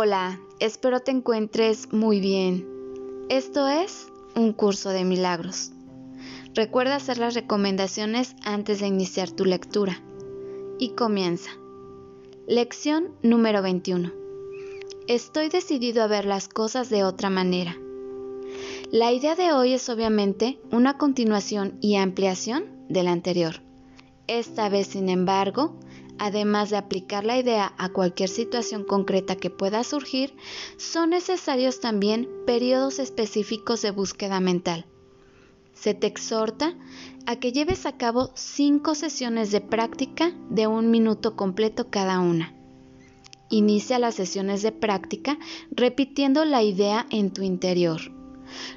Hola, espero te encuentres muy bien. Esto es un curso de milagros. Recuerda hacer las recomendaciones antes de iniciar tu lectura. Y comienza. Lección número 21. Estoy decidido a ver las cosas de otra manera. La idea de hoy es obviamente una continuación y ampliación de la anterior. Esta vez, sin embargo, además de aplicar la idea a cualquier situación concreta que pueda surgir, son necesarios también periodos específicos de búsqueda mental. Se te exhorta a que lleves a cabo cinco sesiones de práctica de un minuto completo cada una. Inicia las sesiones de práctica repitiendo la idea en tu interior.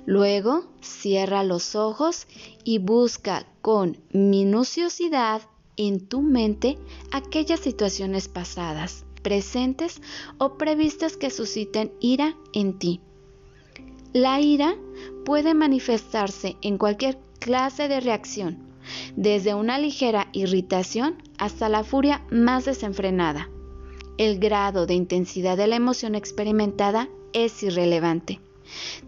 Luego, cierra los ojos y busca con minuciosidad en tu mente aquellas situaciones pasadas, presentes o previstas que susciten ira en ti. La ira puede manifestarse en cualquier clase de reacción, desde una ligera irritación hasta la furia más desenfrenada. El grado de intensidad de la emoción experimentada es irrelevante.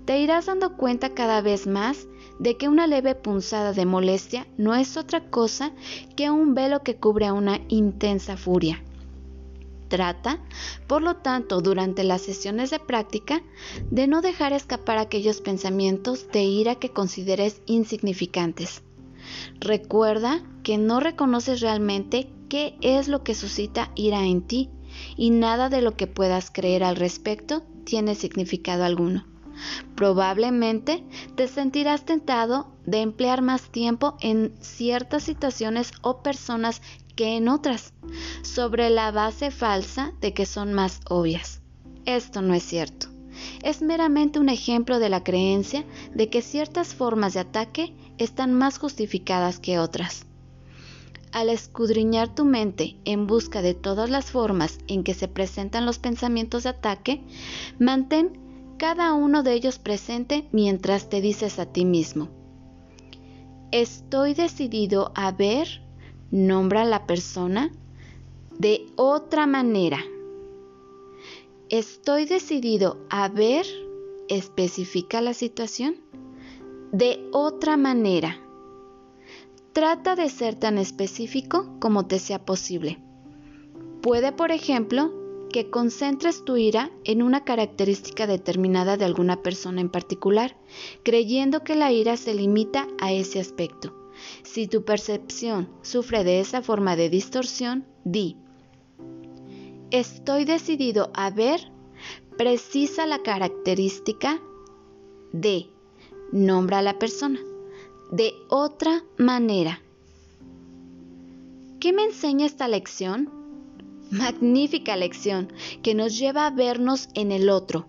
Te irás dando cuenta cada vez más de que una leve punzada de molestia no es otra cosa que un velo que cubre a una intensa furia. Trata, por lo tanto, durante las sesiones de práctica, de no dejar escapar aquellos pensamientos de ira que consideres insignificantes. Recuerda que no reconoces realmente qué es lo que suscita ira en ti y nada de lo que puedas creer al respecto tiene significado alguno. Probablemente te sentirás tentado de emplear más tiempo en ciertas situaciones o personas que en otras, sobre la base falsa de que son más obvias. Esto no es cierto. Es meramente un ejemplo de la creencia de que ciertas formas de ataque están más justificadas que otras. Al escudriñar tu mente en busca de todas las formas en que se presentan los pensamientos de ataque, mantén cada uno de ellos presente mientras te dices a ti mismo, estoy decidido a ver, nombra a la persona, de otra manera. Estoy decidido a ver, especifica la situación, de otra manera. Trata de ser tan específico como te sea posible. Puede, por ejemplo, que concentres tu ira en una característica determinada de alguna persona en particular, creyendo que la ira se limita a ese aspecto. Si tu percepción sufre de esa forma de distorsión, di, estoy decidido a ver precisa la característica de, nombra a la persona, de otra manera. ¿Qué me enseña esta lección? Magnífica lección que nos lleva a vernos en el otro.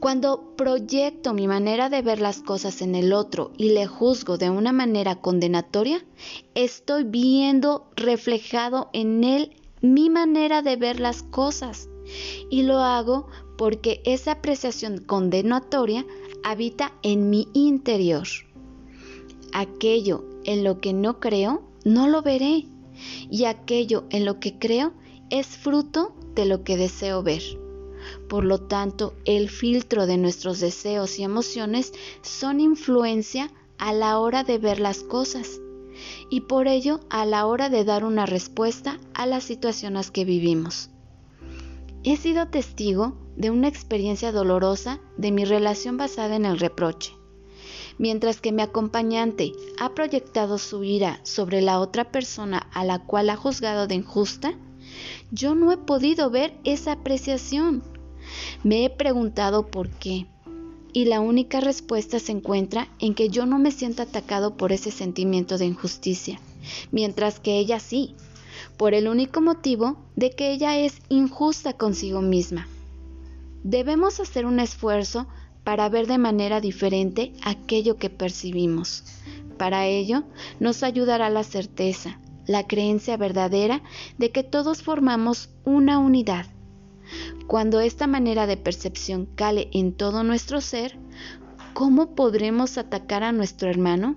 Cuando proyecto mi manera de ver las cosas en el otro y le juzgo de una manera condenatoria, estoy viendo reflejado en él mi manera de ver las cosas. Y lo hago porque esa apreciación condenatoria habita en mi interior. Aquello en lo que no creo, no lo veré. Y aquello en lo que creo, es fruto de lo que deseo ver. Por lo tanto, el filtro de nuestros deseos y emociones son influencia a la hora de ver las cosas y por ello a la hora de dar una respuesta a las situaciones que vivimos. He sido testigo de una experiencia dolorosa de mi relación basada en el reproche. Mientras que mi acompañante ha proyectado su ira sobre la otra persona a la cual ha juzgado de injusta, yo no he podido ver esa apreciación. Me he preguntado por qué. Y la única respuesta se encuentra en que yo no me siento atacado por ese sentimiento de injusticia, mientras que ella sí, por el único motivo de que ella es injusta consigo misma. Debemos hacer un esfuerzo para ver de manera diferente aquello que percibimos. Para ello nos ayudará la certeza, la creencia verdadera de que todos formamos una unidad. Cuando esta manera de percepción cale en todo nuestro ser, ¿cómo podremos atacar a nuestro hermano?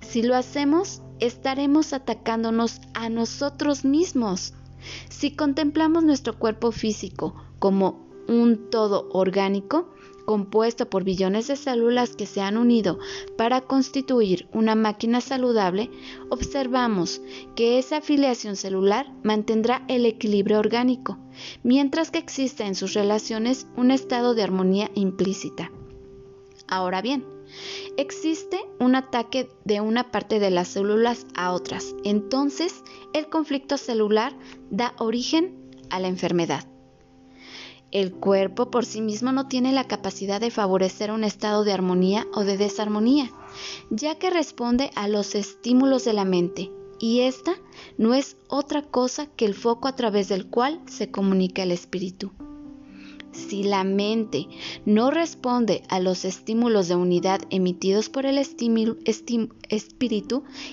Si lo hacemos, estaremos atacándonos a nosotros mismos. Si contemplamos nuestro cuerpo físico como un todo orgánico compuesto por billones de células que se han unido para constituir una máquina saludable, observamos que esa afiliación celular mantendrá el equilibrio orgánico, mientras que existe en sus relaciones un estado de armonía implícita. Ahora bien, existe un ataque de una parte de las células a otras, entonces el conflicto celular da origen a la enfermedad. El cuerpo por sí mismo no tiene la capacidad de favorecer un estado de armonía o de desarmonía, ya que responde a los estímulos de la mente, y esta no es otra cosa que el foco a través del cual se comunica el espíritu. Si la mente no responde a los estímulos de unidad emitidos por el espíritu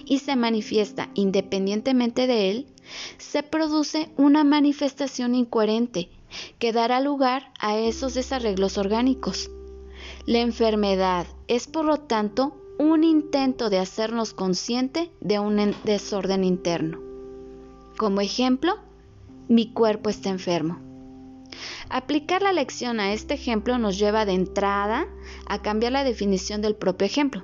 y se manifiesta independientemente de él, se produce una manifestación incoherente que dará lugar a esos desarreglos orgánicos. La enfermedad es por lo tanto un intento de hacernos consciente de un desorden interno. Como ejemplo, mi cuerpo está enfermo. Aplicar la lección a este ejemplo nos lleva de entrada a cambiar la definición del propio ejemplo,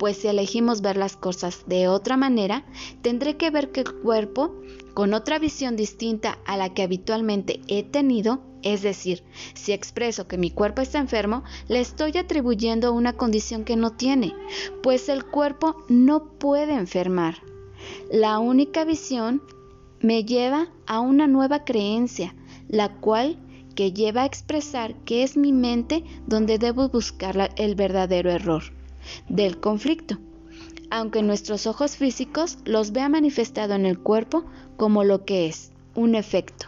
pues si elegimos ver las cosas de otra manera, tendré que ver que el cuerpo con otra visión distinta a la que habitualmente he tenido, es decir, si expreso que mi cuerpo está enfermo, le estoy atribuyendo una condición que no tiene, pues el cuerpo no puede enfermar. La única visión me lleva a una nueva creencia, la cual que lleva a expresar que es mi mente donde debo buscar el verdadero error del conflicto aunque nuestros ojos físicos los vea manifestado en el cuerpo como lo que es, un efecto.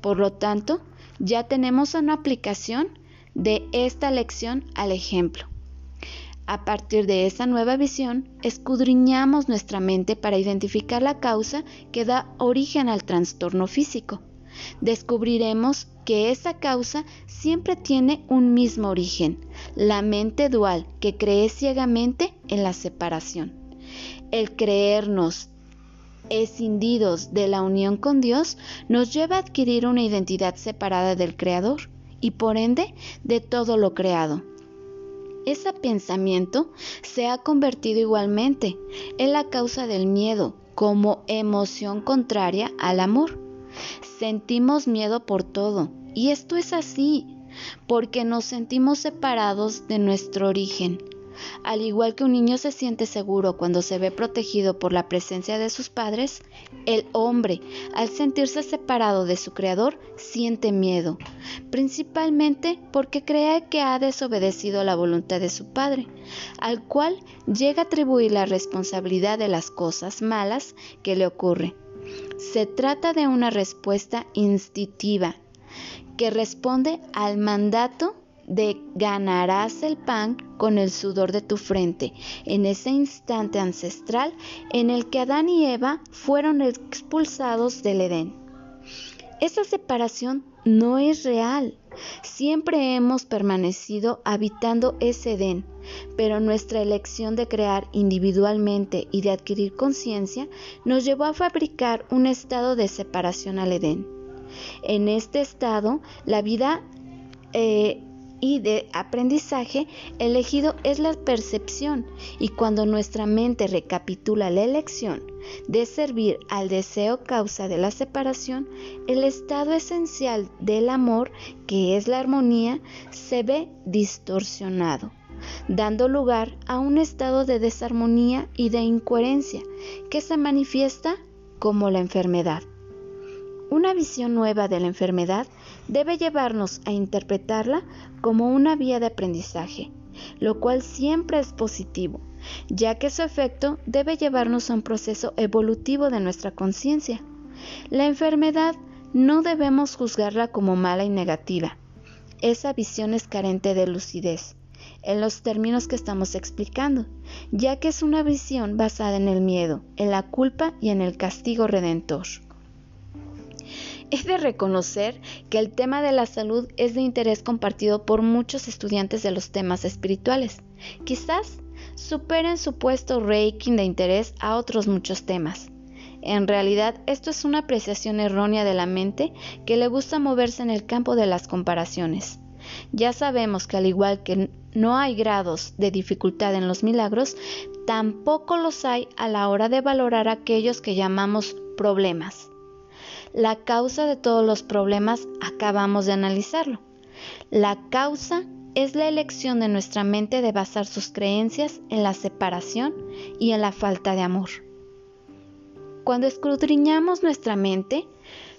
Por lo tanto, ya tenemos una aplicación de esta lección al ejemplo. A partir de esa nueva visión, escudriñamos nuestra mente para identificar la causa que da origen al trastorno físico. Descubriremos que esa causa siempre tiene un mismo origen, la mente dual que cree ciegamente en la separación. El creernos escindidos de la unión con Dios nos lleva a adquirir una identidad separada del Creador y por ende de todo lo creado. Ese pensamiento se ha convertido igualmente en la causa del miedo como emoción contraria al amor. Sentimos miedo por todo y esto es así porque nos sentimos separados de nuestro origen. Al igual que un niño se siente seguro cuando se ve protegido por la presencia de sus padres, el hombre, al sentirse separado de su creador, siente miedo, principalmente porque cree que ha desobedecido la voluntad de su padre, al cual llega a atribuir la responsabilidad de las cosas malas que le ocurre. Se trata de una respuesta instintiva que responde al mandato de ganarás el pan con el sudor de tu frente, en ese instante ancestral en el que Adán y Eva fueron expulsados del Edén. Esa separación no es real. Siempre hemos permanecido habitando ese Edén, pero nuestra elección de crear individualmente y de adquirir conciencia nos llevó a fabricar un estado de separación al Edén. En este estado, la vida eh, y de aprendizaje elegido es la percepción y cuando nuestra mente recapitula la elección de servir al deseo causa de la separación, el estado esencial del amor, que es la armonía, se ve distorsionado, dando lugar a un estado de desarmonía y de incoherencia que se manifiesta como la enfermedad. Una visión nueva de la enfermedad debe llevarnos a interpretarla como una vía de aprendizaje, lo cual siempre es positivo, ya que su efecto debe llevarnos a un proceso evolutivo de nuestra conciencia. La enfermedad no debemos juzgarla como mala y negativa. Esa visión es carente de lucidez en los términos que estamos explicando, ya que es una visión basada en el miedo, en la culpa y en el castigo redentor. Es de reconocer que el tema de la salud es de interés compartido por muchos estudiantes de los temas espirituales. Quizás superen su puesto ranking de interés a otros muchos temas. En realidad, esto es una apreciación errónea de la mente que le gusta moverse en el campo de las comparaciones. Ya sabemos que al igual que no hay grados de dificultad en los milagros, tampoco los hay a la hora de valorar aquellos que llamamos problemas. La causa de todos los problemas acabamos de analizarlo. La causa es la elección de nuestra mente de basar sus creencias en la separación y en la falta de amor. Cuando escudriñamos nuestra mente,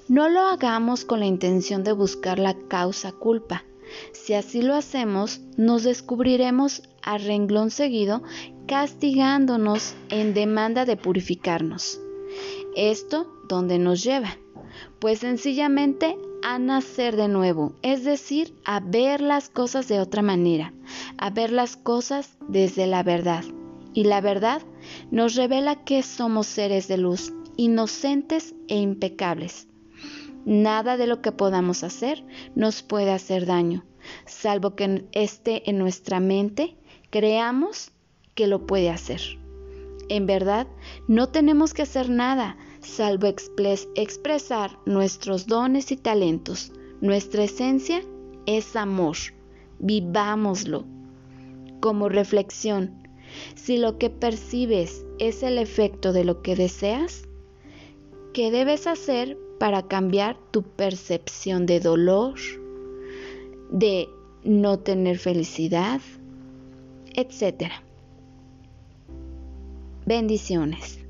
no lo hagamos con la intención de buscar la causa culpa. Si así lo hacemos, nos descubriremos a renglón seguido castigándonos en demanda de purificarnos. Esto, ¿dónde nos lleva? Pues sencillamente a nacer de nuevo, es decir, a ver las cosas de otra manera, a ver las cosas desde la verdad. Y la verdad nos revela que somos seres de luz, inocentes e impecables. Nada de lo que podamos hacer nos puede hacer daño, salvo que esté en nuestra mente, creamos que lo puede hacer. En verdad, no tenemos que hacer nada, salvo expresar nuestros dones y talentos. Nuestra esencia es amor. Vivámoslo. Como reflexión, si lo que percibes es el efecto de lo que deseas, ¿qué debes hacer para cambiar tu percepción de dolor, de no tener felicidad, etcétera? Bendiciones.